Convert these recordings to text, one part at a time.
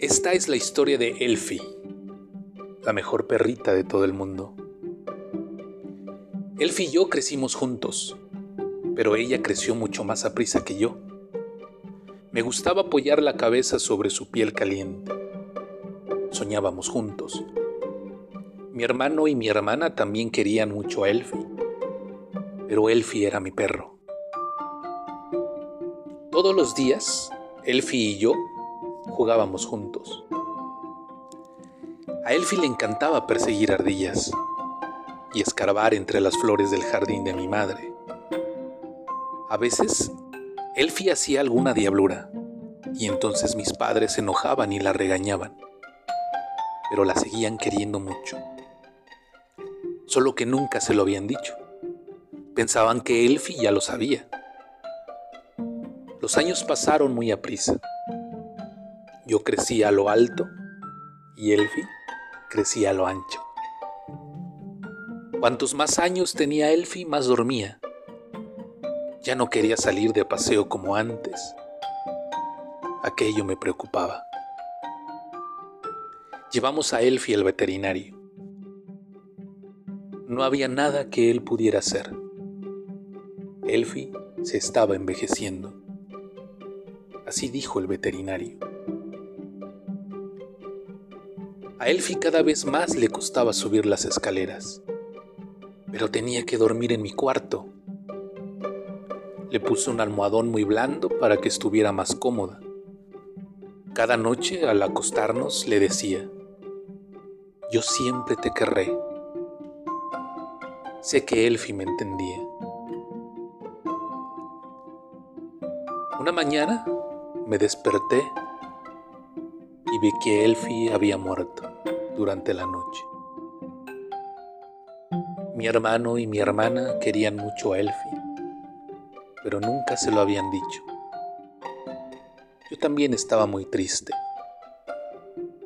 Esta es la historia de Elfie, la mejor perrita de todo el mundo. Elfie y yo crecimos juntos, pero ella creció mucho más a prisa que yo. Me gustaba apoyar la cabeza sobre su piel caliente. Soñábamos juntos. Mi hermano y mi hermana también querían mucho a Elfie, pero Elfie era mi perro. Todos los días, Elfie y yo jugábamos juntos. A Elfie le encantaba perseguir ardillas y escarbar entre las flores del jardín de mi madre. A veces, Elfie hacía alguna diablura y entonces mis padres se enojaban y la regañaban, pero la seguían queriendo mucho. Solo que nunca se lo habían dicho. Pensaban que Elfie ya lo sabía. Los años pasaron muy a prisa. Yo crecí a lo alto y Elfie crecía a lo ancho. Cuantos más años tenía Elfie, más dormía. Ya no quería salir de paseo como antes. Aquello me preocupaba. Llevamos a Elfie al veterinario. No había nada que él pudiera hacer. Elfie se estaba envejeciendo. Así dijo el veterinario. A Elfie cada vez más le costaba subir las escaleras, pero tenía que dormir en mi cuarto. Le puse un almohadón muy blando para que estuviera más cómoda. Cada noche al acostarnos le decía, yo siempre te querré. Sé que Elfie me entendía. Una mañana me desperté y vi que Elfie había muerto durante la noche. Mi hermano y mi hermana querían mucho a Elfie, pero nunca se lo habían dicho. Yo también estaba muy triste,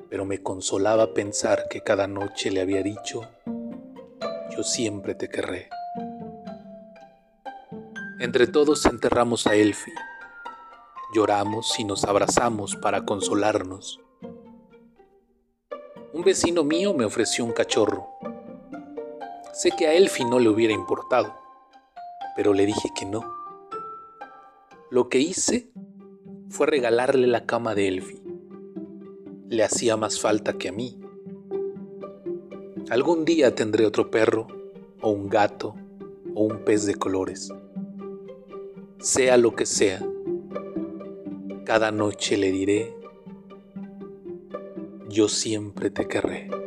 pero me consolaba pensar que cada noche le había dicho, yo siempre te querré. Entre todos enterramos a Elfie, lloramos y nos abrazamos para consolarnos. Un vecino mío me ofreció un cachorro. Sé que a Elfie no le hubiera importado, pero le dije que no. Lo que hice fue regalarle la cama de Elfie. Le hacía más falta que a mí. Algún día tendré otro perro, o un gato, o un pez de colores. Sea lo que sea, cada noche le diré yo siempre te querré.